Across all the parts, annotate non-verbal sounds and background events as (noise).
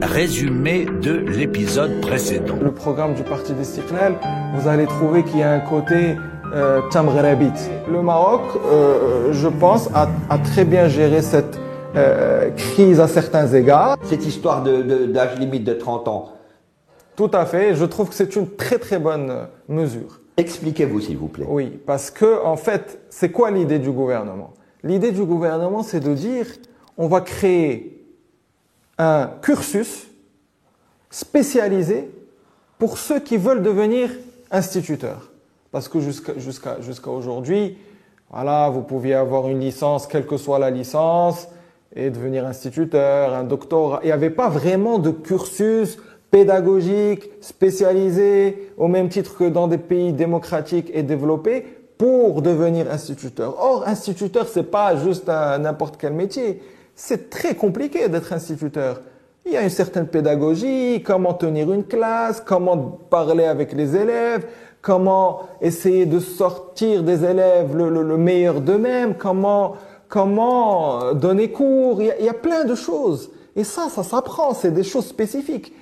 Résumé de l'épisode précédent. Le programme du Parti d'Istiklal, vous allez trouver qu'il y a un côté euh. Le Maroc, euh, je pense, a, a, très bien géré cette euh, crise à certains égards. Cette histoire d'âge de, d'âge limite de 30 ans. Tout à fait. Je trouve que c'est une très très bonne mesure. Expliquez-vous, s'il vous plaît. Oui, parce que en fait, c'est quoi l'idée du gouvernement? L'idée du gouvernement, c'est de dire, on va créer un cursus spécialisé pour ceux qui veulent devenir instituteurs. Parce que jusqu'à jusqu'à aujourd'hui, voilà, vous pouviez avoir une licence, quelle que soit la licence, et devenir instituteur, un doctorat. Il n'y avait pas vraiment de cursus pédagogique spécialisé au même titre que dans des pays démocratiques et développés pour devenir instituteur. Or, instituteur, c'est pas juste n'importe quel métier c'est très compliqué d'être instituteur. Il y a une certaine pédagogie, comment tenir une classe, comment parler avec les élèves, comment essayer de sortir des élèves le, meilleur d'eux-mêmes, comment, comment donner cours. Il y, a, plein de choses. Et ça, ça s'apprend, c'est des choses spécifiques.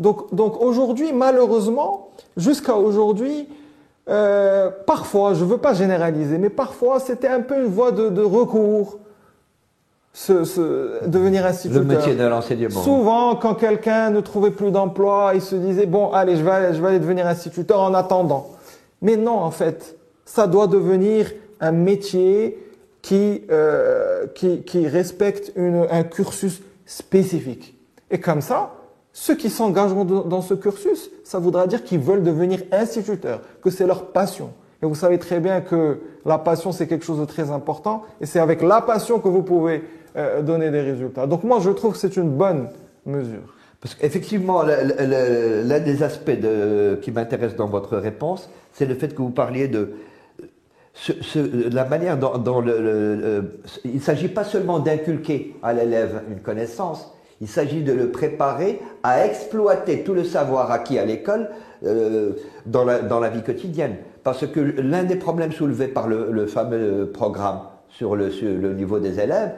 Donc, donc aujourd'hui, malheureusement, jusqu'à aujourd'hui, euh, parfois, je ne veux pas généraliser, mais parfois c'était un peu une voie de, de recours devenir instituteur. Le métier de l'enseignement. Souvent, quand quelqu'un ne trouvait plus d'emploi, il se disait bon, allez, je vais, aller, je vais aller devenir instituteur en attendant. Mais non, en fait, ça doit devenir un métier qui, euh, qui, qui, respecte une, un cursus spécifique. Et comme ça, ceux qui s'engageront dans ce cursus, ça voudra dire qu'ils veulent devenir instituteurs, que c'est leur passion. Et vous savez très bien que la passion, c'est quelque chose de très important. Et c'est avec la passion que vous pouvez euh, donner des résultats. Donc moi, je trouve que c'est une bonne mesure. Parce qu'effectivement, l'un des aspects qui m'intéresse dans votre réponse, c'est le fait que vous parliez de la manière dont, le, il ne s'agit pas seulement d'inculquer à l'élève une connaissance, il s'agit de le préparer à exploiter tout le savoir acquis à l'école euh, dans, la, dans la vie quotidienne. Parce que l'un des problèmes soulevés par le, fameux programme sur le, sur le niveau des élèves,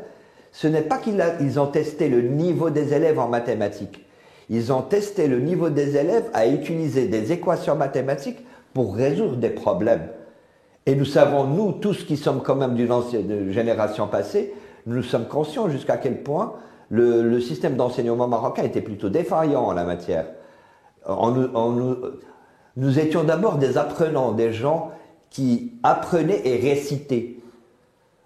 ce n'est pas qu'ils ont testé le niveau des élèves en mathématiques. Ils ont testé le niveau des élèves à utiliser des équations mathématiques pour résoudre des problèmes. Et nous savons, nous, tous qui sommes quand même d'une génération passée, nous sommes conscients jusqu'à quel point le, système d'enseignement marocain était plutôt défaillant en la matière. nous étions d'abord des apprenants, des gens qui apprenaient et récitaient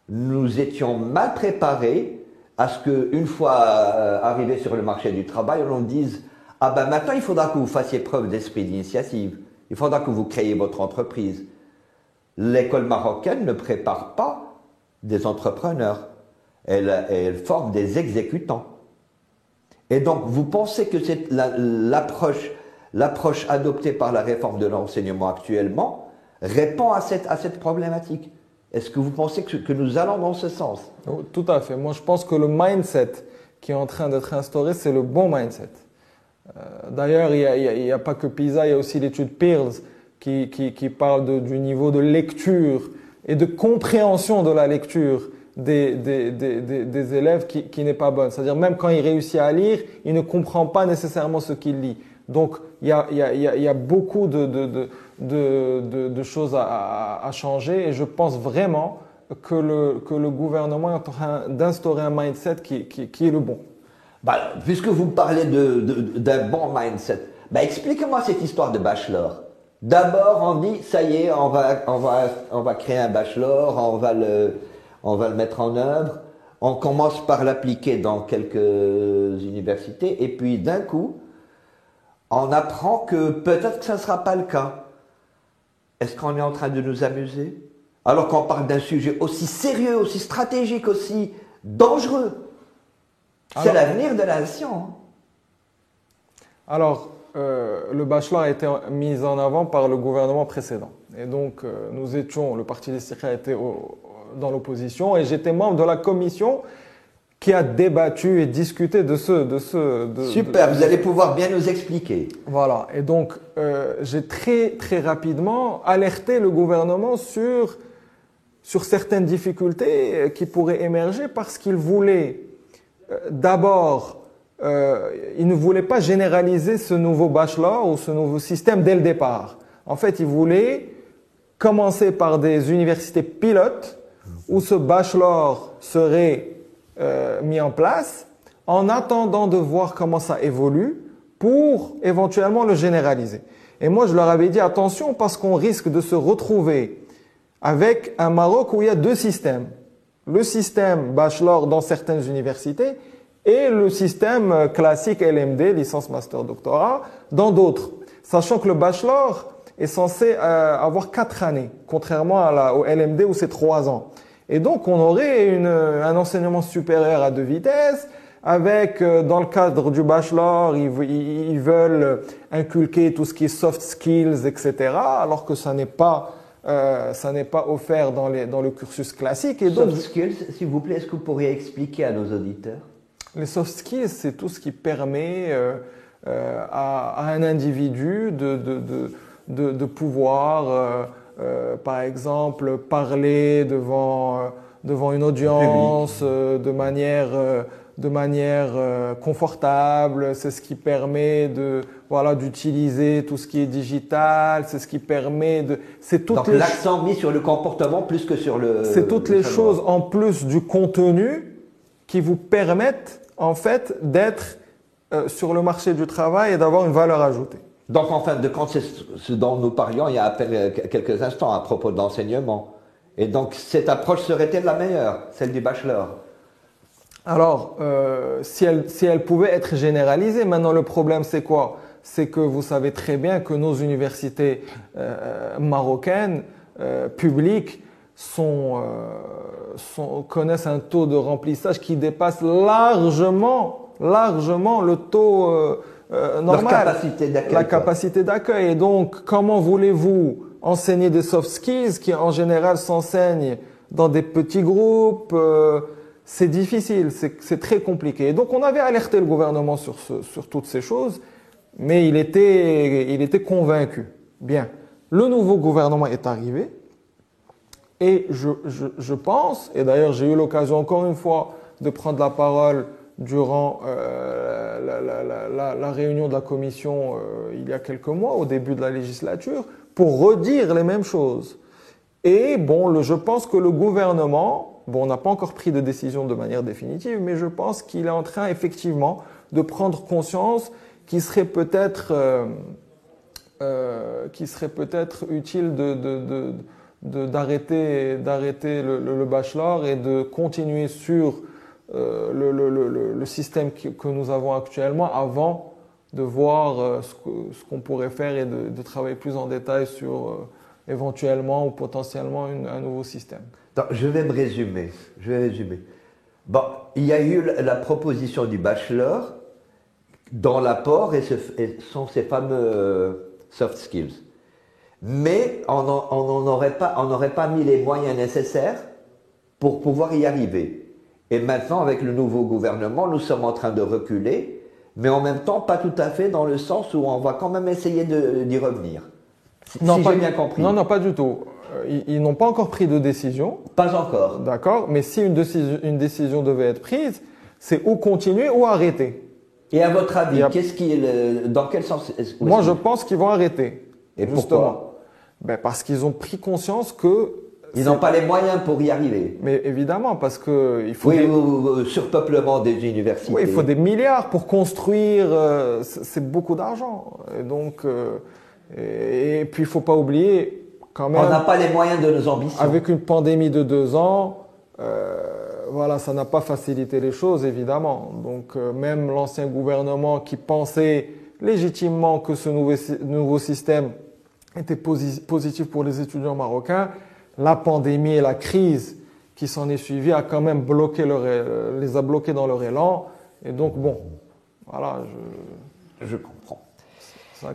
nous étions mal préparés à ce qu'une fois euh, arrivés sur le marché du travail, on dise Ah ben maintenant, il faudra que vous fassiez preuve d'esprit d'initiative. Il faudra que vous créiez votre entreprise. L'école marocaine ne prépare pas des entrepreneurs. Elle, forme des exécutants. Et donc, vous pensez que c'est l'approche, adoptée par la réforme de l'enseignement actuellement répond à cette, à cette problématique? Est-ce que vous pensez que, nous allons dans ce sens? Oh, Tout à fait. Moi, je pense que le mindset qui est en train d'être instauré, c'est le bon mindset. Euh, d'ailleurs, il n'y a, pas que PISA, il y a aussi l'étude Pearls qui, parle du niveau de lecture et de compréhension de la lecture des, des, élèves qui, qui n'est pas bonne. C'est-à-dire même quand il réussit à lire, il ne comprend pas nécessairement ce qu'il lit. Donc il y a, y, a, y a, beaucoup de, de, de, de choses à, à, changer et je pense vraiment que le, que le gouvernement est en train d'instaurer un mindset qui, qui, qui, est le bon. Bah, puisque vous parlez d'un bon mindset, bah, expliquez-moi cette histoire de bachelor. D'abord, on dit, ça y est, on va, on va, on va créer un bachelor, on va le, on va le mettre en œuvre. On commence par l'appliquer dans quelques universités, et puis d'un coup, on apprend que peut-être que ça ne sera pas le cas. Est-ce qu'on est en train de nous amuser? Alors qu'on parle d'un sujet aussi sérieux, aussi stratégique, aussi dangereux. C'est l'avenir de la nation. Hein. Alors, euh, le bachelor a été mis en avant par le gouvernement précédent. Et donc, euh, nous étions, le Parti des Syriens était dans l'opposition et j'étais membre de la commission qui a débattu et discuté de ce... De ce de, Super, vous allez pouvoir bien nous expliquer. Voilà, et donc euh, j'ai très très rapidement alerté le gouvernement sur, sur certaines difficultés euh, qui pourraient émerger parce qu'il voulait euh, d'abord euh, il ne voulait pas généraliser ce nouveau bachelor ou ce nouveau système dès le départ. En fait, il voulait commencer par des universités pilotes où ce bachelor serait euh, mis en place en attendant de voir comment ça évolue pour éventuellement le généraliser. Et moi, je leur avais dit attention parce qu'on risque de se retrouver avec un Maroc où il y a deux systèmes. Le système bachelor dans certaines universités et le système classique LMD, licence, master, doctorat, dans d'autres. Sachant que le bachelor est censé euh, avoir quatre années, contrairement à la, au LMD où c'est trois ans. Et donc, on aurait une, un enseignement supérieur à deux vitesses, avec, euh, dans le cadre du bachelor, ils, ils, veulent inculquer tout ce qui est soft skills, etc., alors que ça n'est pas, euh, ça n'est pas offert dans, les, dans le cursus classique. Et soft skills, s'il vous plaît, est-ce que vous pourriez expliquer à nos auditeurs? Les soft skills, c'est tout ce qui permet euh, euh à, à, un individu de, de, de, de, de pouvoir, par exemple, parler devant, devant une audience de manière de manière euh, confortable, c'est ce qui permet de voilà d'utiliser tout ce qui est digital, c'est ce qui permet de c'est toutes Donc l'accent mis sur le comportement plus que sur le C'est toutes les choses en plus du contenu qui vous permettent en fait d'être euh, sur le marché du travail et d'avoir une valeur ajoutée. Donc en fin de compte, c'est ce dont nous parlions il y a à euh, quelques instants à propos d'enseignement. Et donc cette approche serait-elle la meilleure, celle du bachelor? Alors, euh, si, elle, pouvait être généralisée, maintenant le problème c'est quoi? C'est que vous savez très bien que nos universités euh, marocaines euh, publiques connaissent un taux de remplissage qui dépasse largement, largement le taux euh, euh, normal, capacité la capacité d'accueil. Et donc, comment voulez-vous enseigner des soft skills qui en général s'enseignent dans des petits groupes c'est difficile, c'est très compliqué. donc on avait alerté le gouvernement sur, ce, sur toutes ces choses, mais il était, il était convaincu. Bien, le nouveau gouvernement est arrivé, et je, je, je pense, et d'ailleurs j'ai eu l'occasion encore une fois de prendre la parole durant euh, la, réunion de la commission euh, il y a quelques mois, au début de la législature, pour redire les mêmes choses. Et bon, le, je pense que le gouvernement Bon, on n'a pas encore pris de décision de manière définitive, mais je pense qu'il est en train effectivement de prendre conscience qu'il serait peut-être euh, euh, serait peut-être utile de, d'arrêter d'arrêter le, le, bachelor et de continuer sur euh, le, système que nous avons actuellement avant de voir euh, ce qu'on pourrait faire et de, travailler plus en détail sur euh, éventuellement ou potentiellement un nouveau système. Je vais me résumer. Je vais résumer. Bon, il y a eu la proposition du bachelor dont l'apport et, ce, sont ces fameux soft skills. Mais on n'aurait pas, on n'aurait pas mis les moyens nécessaires pour pouvoir y arriver. Et maintenant, avec le nouveau gouvernement, nous sommes en train de reculer, mais en même temps, pas tout à fait dans le sens où on va quand même essayer d'y revenir. Si, non, si pas, bien compris. Non, non, pas du tout. Euh, ils, ils n'ont pas encore pris de décision. Pas encore. D'accord. Mais si une décision, une décision devait être prise, c'est ou continuer ou arrêter. Et à votre avis, a... qu'est-ce qui est le, dans quel sens Moi, je pense qu'ils vont arrêter. Et justement. pourquoi ben Parce qu'ils ont pris conscience que ils n'ont pas les moyens pour y arriver. Mais évidemment, parce que il faut oui, des... surpeuplement des universités. Oui, il faut des milliards pour construire. Euh, c'est beaucoup d'argent. Et donc, euh, et, et, puis il faut pas oublier quand même. On n'a pas les moyens de nos ambitions. Avec une pandémie de deux ans, euh, voilà, ça n'a pas facilité les choses, évidemment. Donc, euh, même l'ancien gouvernement qui pensait légitimement que ce nouveau, nouveau système était posi positif pour les étudiants marocains, la pandémie et la crise qui s'en est suivie a quand même bloqué leur, les a bloqués dans leur élan. Et donc, bon, voilà, je, je comprends.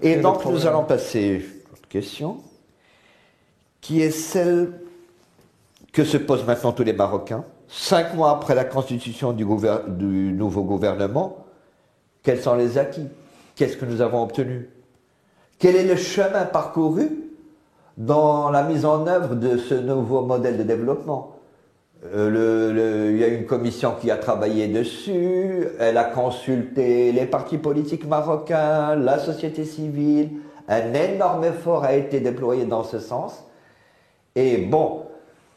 Et donc, nous allons passer à une question qui est celle que se posent maintenant tous les Marocains. Cinq mois après la constitution du, du nouveau gouvernement, quels sont les acquis? Qu'est-ce que nous avons obtenu? Quel est le chemin parcouru dans la mise en œuvre de ce nouveau modèle de développement. Euh, il y a une commission qui a travaillé dessus, elle a consulté les partis politiques marocains, la société civile, un énorme effort a été déployé dans ce sens. Et bon,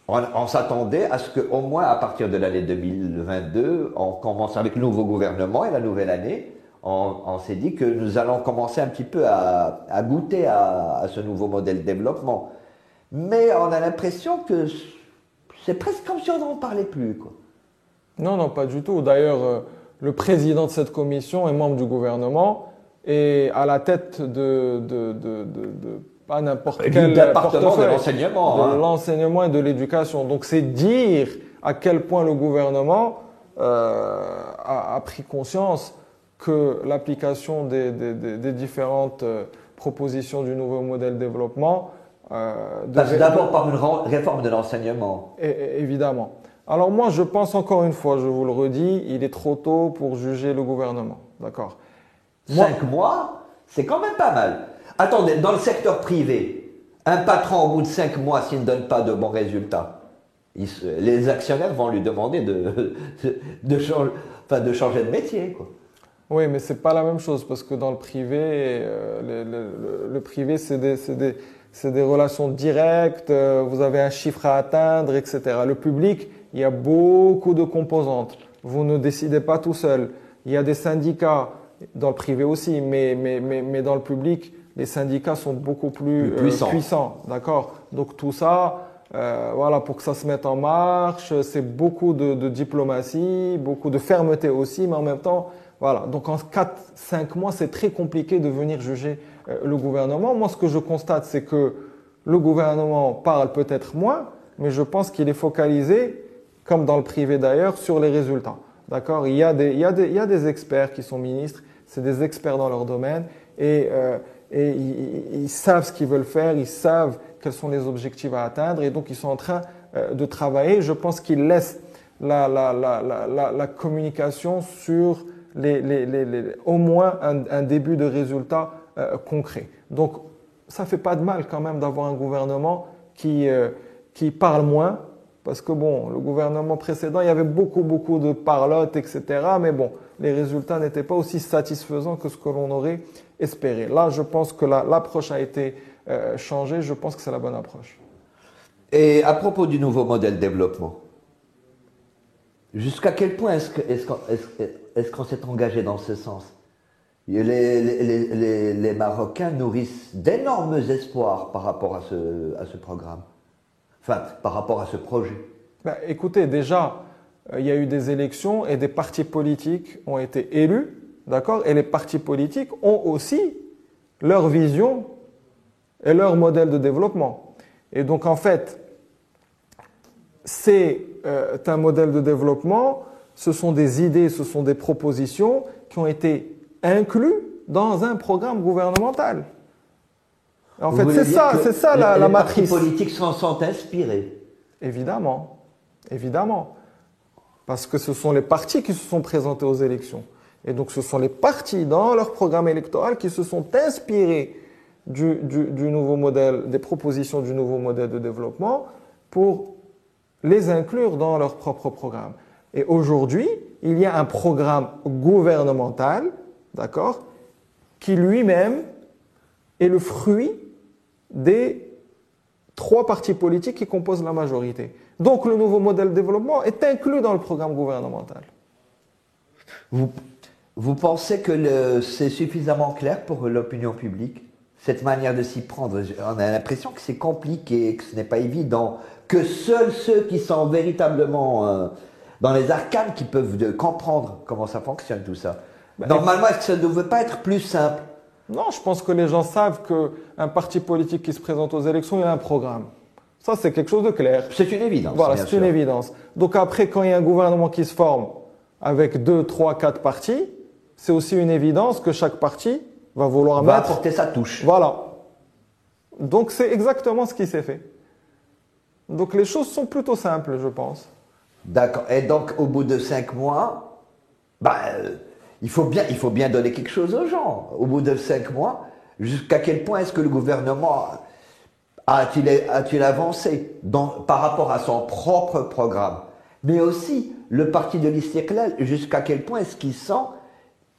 on, on s'attendait à ce qu'au moins à partir de l'année 2022, on commence avec le nouveau gouvernement et la nouvelle année, on, on s'est dit que nous allons commencer un petit peu à, à goûter à, à ce nouveau modèle de développement. Mais on a l'impression que c'est presque comme si on n'en parlait plus. Quoi. Non, non, pas du tout. D'ailleurs, euh, le président de cette commission est membre du gouvernement et à la tête de, de, de, de, de pas n'importe quel département de l'enseignement, de hein. l'enseignement et de l'éducation. Donc c'est dire à quel point le gouvernement euh, a, a pris conscience que l'application des, des, des- des différentes euh, propositions du nouveau modèle de développement euh, Passe d'abord par une réforme de l'enseignement. Évidemment. Alors moi, je pense encore une fois, je vous le redis, il est trop tôt pour juger le gouvernement. D'accord Cinq mois, c'est quand même pas mal. Attendez, dans le secteur privé, un patron au bout de cinq mois, s'il ne donne pas de bons résultats, il se- les actionnaires vont lui demander de, (laughs) de, changer, enfin, de changer de métier. Quoi. Oui, mais c'est pas la même chose parce que dans le privé, euh, le, le- le- le privé, c'est des, c'est des, c'est des relations directes, euh, vous avez un chiffre à atteindre, etc. Le public, il y a beaucoup de composantes. Vous ne décidez pas tout seul. Il y a des syndicats, dans le privé aussi, mais, mais, mais, mais dans le public, les syndicats sont beaucoup plus, Plus euh, puissants. puissants. D'accord? Donc tout ça, euh, voilà, pour que ça se mette en marche, c'est beaucoup de, de diplomatie, beaucoup de fermeté aussi, mais en même temps, voilà. Donc en 4-5 mois, c'est très compliqué de venir juger euh, le gouvernement. Moi, ce que je constate, c'est que le gouvernement parle peut-être moins, mais je pense qu'il est focalisé, comme dans le privé d'ailleurs, sur les résultats. D'accord? Il, il, il y a des experts qui sont ministres, c'est des experts dans leur domaine, et, euh, et ils, savent ce qu'ils veulent faire, ils savent quels sont les objectifs à atteindre, et donc ils sont en train euh, de travailler. Je pense qu'ils laissent la, la, la, la, la, la communication sur au moins un, début de résultat euh, concret. Donc, ça fait pas de mal quand même d'avoir un gouvernement qui, euh, qui parle moins, parce que bon, le gouvernement précédent, il y avait beaucoup, beaucoup de parlotte, etc. Mais bon, les résultats n'étaient pas aussi satisfaisants que ce que l'on aurait espéré. Là, je pense que la- l'approche a été euh, changée. Je pense que c'est la bonne approche. Et à propos du nouveau modèle de développement, jusqu'à quel point est-ce que- est-ce qu'on s'est engagé dans ce sens? Les, Marocains nourrissent d'énormes espoirs par rapport à ce, programme, enfin par rapport à ce projet. Ben, écoutez, déjà, euh, il y a eu des élections et des partis politiques ont été élus, d'accord? Et les partis politiques ont aussi leur vision et leur modèle de développement. Et donc, en fait, c'est euh, un modèle de développement, ce sont des idées, ce sont des propositions qui ont été inclus dans un programme gouvernemental. En Vous fait, c'est ça, c'est ça les- la, les matrice. partis politiques s'en sont inspirés. Évidemment, évidemment. Parce que ce sont les partis qui se sont présentés aux élections. Et donc ce sont les partis dans leur programme électoral qui se sont inspirés du, du- du nouveau modèle, des propositions du nouveau modèle de développement pour les inclure dans leur propre programme. Et aujourd'hui, il y a un programme gouvernemental, d'accord, qui lui-même est le fruit des trois partis politiques qui composent la majorité. Donc le nouveau modèle de développement est inclus dans le programme gouvernemental. Vous, vous pensez que c'est suffisamment clair pour l'opinion publique Cette manière de s'y prendre, on a l'impression que c'est compliqué, que ce n'est pas évident, que seuls ceux qui sont véritablement euh, dans les arcanes qui peuvent de- comprendre comment ça fonctionne tout ça. Bah, Normalement, est-ce que ça ne devrait pas être plus simple? Non, je pense que les gens savent qu'un parti politique qui se présente aux élections, il a un programme. Ça, c'est quelque chose de clair. C'est une évidence. Voilà, c'est une évidence. Donc après, quand il y a un gouvernement qui se forme avec deux, trois, quatre partis, c'est aussi une évidence que chaque parti va vouloir va mettre. apporter sa touche. Voilà. Donc c'est exactement ce qui s'est fait. Donc les choses sont plutôt simples, je pense. D'accord. Et donc, au bout de cinq mois, bah, il, faut bien, il faut bien donner quelque chose aux gens. Au bout de cinq mois, jusqu'à quel point est-ce que le gouvernement a-t-il a-t-il avancé dans- par rapport à son propre programme? Mais aussi le parti de l'Istiklal, jusqu'à quel point est-ce qu'il sent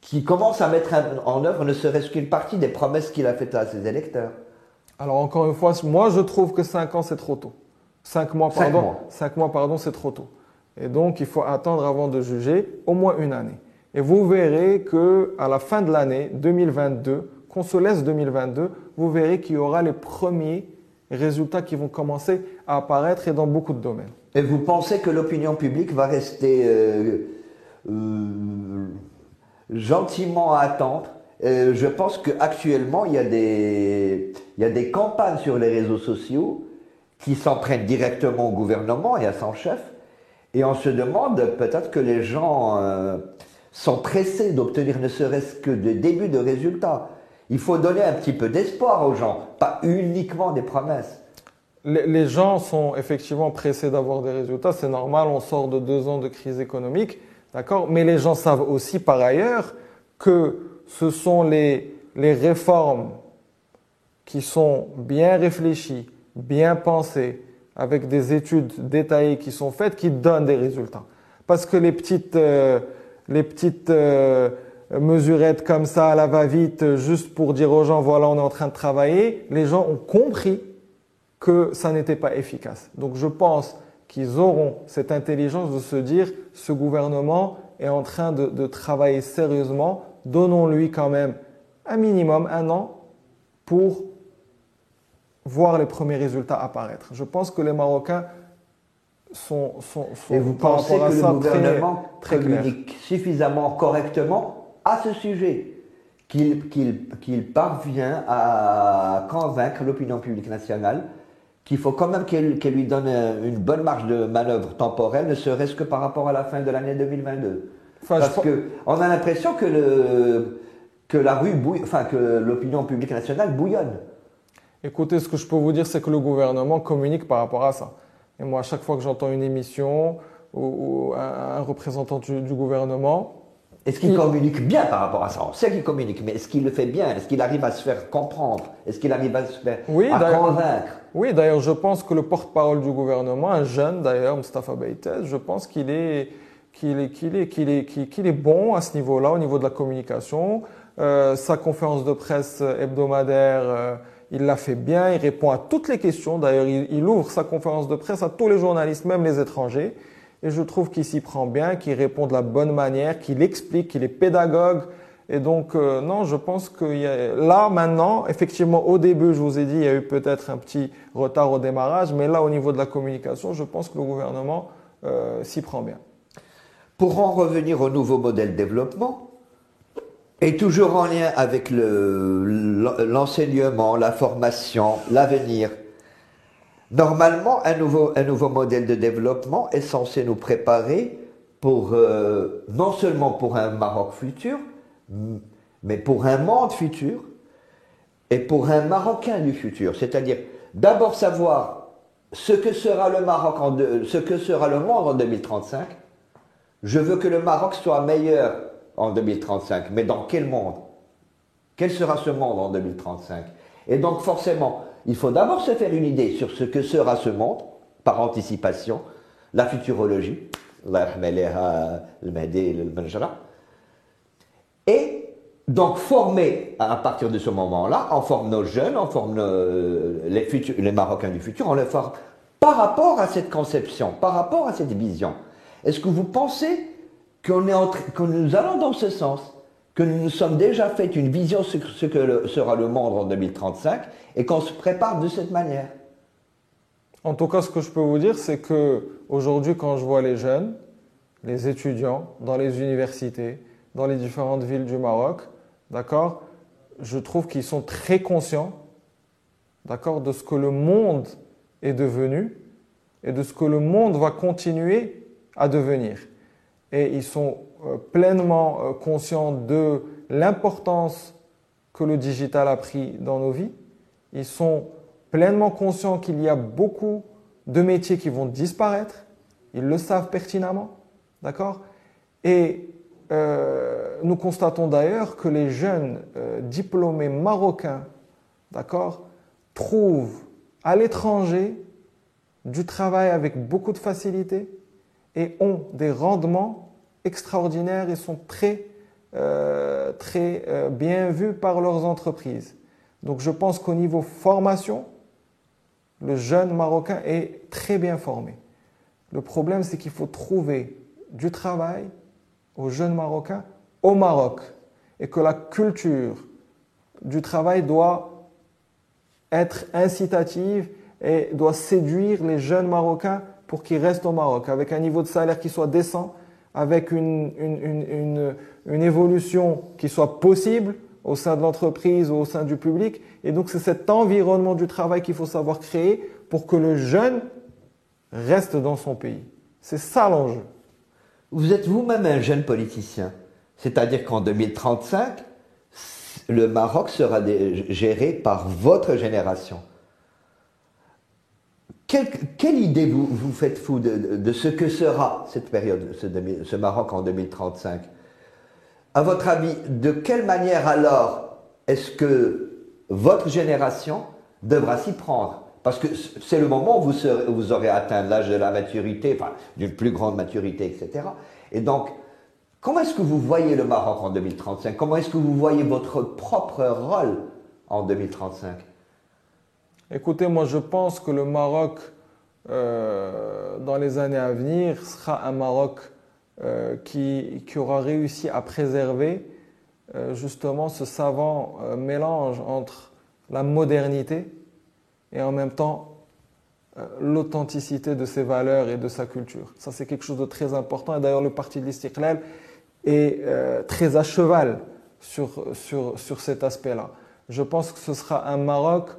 qu'il commence à mettre en œuvre ne serait-ce qu'une partie des promesses qu'il a faites à ses électeurs? Alors encore une fois, moi je trouve que 5 ans c'est trop tôt. 5 mois, Cinq pardon, mois. cinq mois, pardon, c'est trop tôt. Et donc il faut attendre avant de juger au moins une année. Et vous verrez que à la fin de l'année 2022, qu'on se laisse 2022, vous verrez qu'il y aura les premiers résultats qui vont commencer à apparaître et dans beaucoup de domaines. Et vous pensez que l'opinion publique va rester euh, euh, gentiment à attendre Euh, Je pense qu'actuellement, il, y a des- il y a des campagnes sur les réseaux sociaux qui s'en prennent directement au gouvernement et à son chef. Et on se demande peut-être que les gens euh, sont pressés d'obtenir ne serait-ce que des débuts de résultats. Il faut donner un petit peu d'espoir aux gens, pas uniquement des promesses. Les, les gens sont effectivement pressés d'avoir des résultats, c'est normal, on sort de deux ans de crise économique, d'accord? Mais les gens savent aussi par ailleurs que ce sont les, les réformes qui sont bien réfléchies, bien pensées, avec des études détaillées qui sont faites, qui donnent des résultats. Parce que les petites, euh, les petites euh, mesurettes comme ça à la va-vite, juste pour dire aux gens, voilà, on est en train de travailler, les gens ont compris que ça n'était pas efficace. Donc je pense qu'ils auront cette intelligence de se dire, ce gouvernement est en train de, de travailler sérieusement, donnons-lui quand même un minimum, un an, pour voir les premiers résultats apparaître. Je pense que les Marocains sont, sont, sont Et vous par pensez rapport à que le gouvernement très, très clairs. communique suffisamment correctement à ce sujet qu'il parvient à convaincre l'opinion publique nationale qu'il faut quand même qu'elle lui donne une bonne marge de manœuvre temporelle, ne serait-ce que par rapport à la fin de l'année 2022. Enfin, je Parce que on a l'impression que le que la rue bouille, enfin que l'opinion publique nationale bouillonne. Écoutez, ce que je peux vous dire, c'est que le gouvernement communique par rapport à ça. Et moi, à chaque fois que j'entends une émission ou, ou un, un représentant du, du gouvernement, Est-ce qu'il Il- communique bien par rapport à ça? On sait qu'il communique, mais est-ce qu'il le fait bien? Est-ce qu'il arrive à se faire comprendre? Est-ce qu'il arrive à se faire Oui, à d'ailleurs. convaincre? oui, d'ailleurs, je pense que le porte-parole du gouvernement, un jeune d'ailleurs, Mustafa Beitez, je pense qu'il est, qu'il est, qu'il est, qu'il est, qu'il- qu'il est bon à ce niveau-là, au niveau de la communication. Euh, sa conférence de presse hebdomadaire, euh, il l'a fait bien, il répond à toutes les questions. D'ailleurs, il, ouvre sa conférence de presse à tous les journalistes, même les étrangers. Et je trouve qu'il s'y prend bien, qu'il répond de la bonne manière, qu'il explique, qu'il est pédagogue. Et donc, euh, non, je pense que là, maintenant, effectivement, au début, je vous ai dit, il y a eu peut-être un petit retard au démarrage, mais là, au niveau de la communication, je pense que le gouvernement euh, s'y prend bien. Pour en revenir au nouveau modèle développement, et toujours en lien avec le- l'enseignement, la formation, l'avenir, normalement, un nouveau, un nouveau modèle de développement est censé nous préparer pour, euh, non seulement pour un Maroc futur, mais pour un monde futur et pour un Marocain du futur. C'est-à-dire d'abord savoir ce que sera le Maroc, en deux- ce que sera le monde en 2035. Je veux que le Maroc soit meilleur en 2035, mais dans quel monde? Quel sera ce monde en 2035 Et donc forcément, il faut d'abord se faire une idée sur ce que sera ce monde, par anticipation, la futurologie, et donc former à partir de ce moment-là, on forme nos jeunes, on forme les, les Marocains du futur, on les forme par rapport à cette conception, par rapport à cette vision. Est-ce que vous pensez qu'on est que nous allons dans ce sens, que nous nous sommes déjà fait une vision sur ce que sera le monde en 2035 et qu'on se prépare de cette manière En tout cas, ce que je peux vous dire, c'est que aujourd'hui, quand je vois les jeunes, les étudiants dans les universités, dans les différentes villes du Maroc, d'accord, je trouve qu'ils sont très conscients, d'accord, de ce que le monde est devenu et de ce que le monde va continuer à devenir. Et ils sont euh, pleinement euh, conscients de l'importance que le digital a pris dans nos vies. Ils sont pleinement conscients qu'il y a beaucoup de métiers qui vont disparaître. Ils le savent pertinemment. D'accord? Et euh, nous constatons d'ailleurs que les jeunes diplômés marocains, d'accord, trouvent à l'étranger du travail avec beaucoup de facilité et ont des rendements extraordinaires et sont très, euh, très euh, bien vus par leurs entreprises. Donc je pense qu'au niveau formation, le jeune Marocain est très bien formé. Le problème, c'est qu'il faut trouver du travail aux jeunes Marocains au Maroc et que la culture du travail doit être incitative et doit séduire les jeunes Marocains pour qu'ils restent au Maroc, avec un niveau de salaire qui soit décent, avec une, une, une, évolution qui soit possible au sein de l'entreprise ou au sein du public. Et donc c'est cet environnement du travail qu'il faut savoir créer pour que le jeune reste dans son pays. C'est ça l'enjeu. Vous êtes vous-même un jeune politicien. C'est-à-dire qu'en 2035, le Maroc sera géré par votre génération. Quelle, idée vous, vous faites fou de, ce que sera cette période, ce, Maroc en 2035 À votre avis, de quelle manière alors est-ce que votre génération devra s'y prendre? Parce que c'est le moment où vous, vous aurez atteint l'âge de la maturité, enfin d'une plus grande maturité, etc. Et donc, comment est-ce que vous voyez le Maroc en 2035 Comment est-ce que vous voyez votre propre rôle en 2035 Écoutez, moi je pense que le Maroc, euh, dans les années à venir, sera un Maroc euh, qui, aura réussi à préserver euh, justement ce savant mélange entre la modernité et en même temps l'authenticité de ses valeurs et de sa culture. Ça, c'est quelque chose de très important. Et d'ailleurs, le parti de l'Istiklal est très à cheval sur, sur, sur cet aspect-là. Je pense que ce sera un Maroc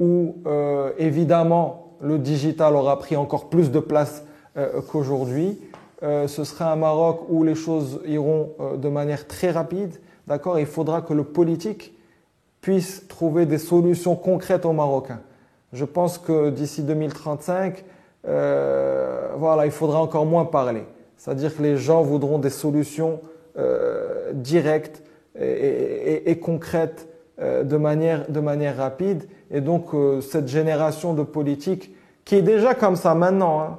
où euh, évidemment le digital aura pris encore plus de place euh, qu'aujourd'hui. Euh, ce sera un Maroc où les choses iront de manière très rapide. D'accord? Il faudra que le politique puisse trouver des solutions concrètes aux Marocains. Je pense que d'ici 2035, voilà, il faudra encore moins parler. C'est-à-dire que les gens voudront des solutions directes et, et concrètes de manière, de manière rapide. Et donc, euh, cette génération de politiques, qui est déjà comme ça maintenant, hein,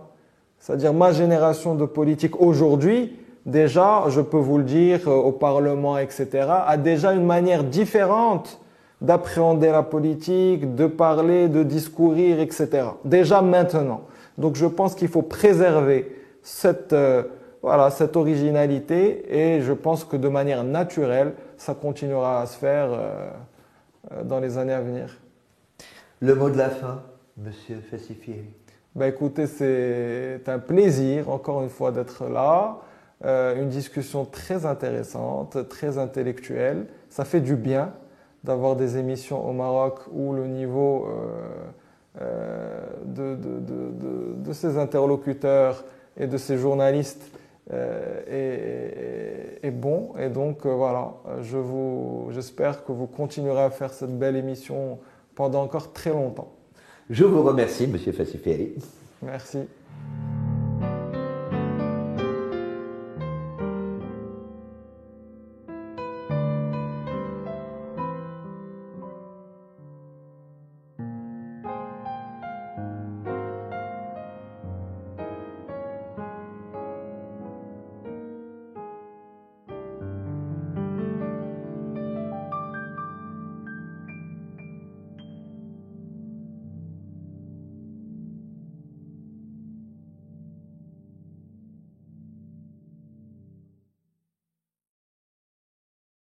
c'est-à-dire ma génération de politiques aujourd'hui, déjà, je peux vous le dire, euh, au Parlement, etc., a déjà une manière différente d'appréhender la politique, de parler, de discourir, etc. Déjà maintenant. Donc, je pense qu'il faut préserver cette, euh, voilà, cette originalité et je pense que de manière naturelle, ça continuera à se faire dans les années à venir. Le mot de la fin, Monsieur Fassifier. Ben écoutez, c'est un plaisir encore une fois d'être là. Euh, une discussion très intéressante, très intellectuelle. Ça fait du bien d'avoir des émissions au Maroc où le niveau euh, euh, de, de, de, ces interlocuteurs et de ces journalistes est, est, bon. Et donc voilà, je j'espère que vous continuerez à faire cette belle émission pendant encore très longtemps. Je vous remercie, Monsieur Fassiferi. Merci.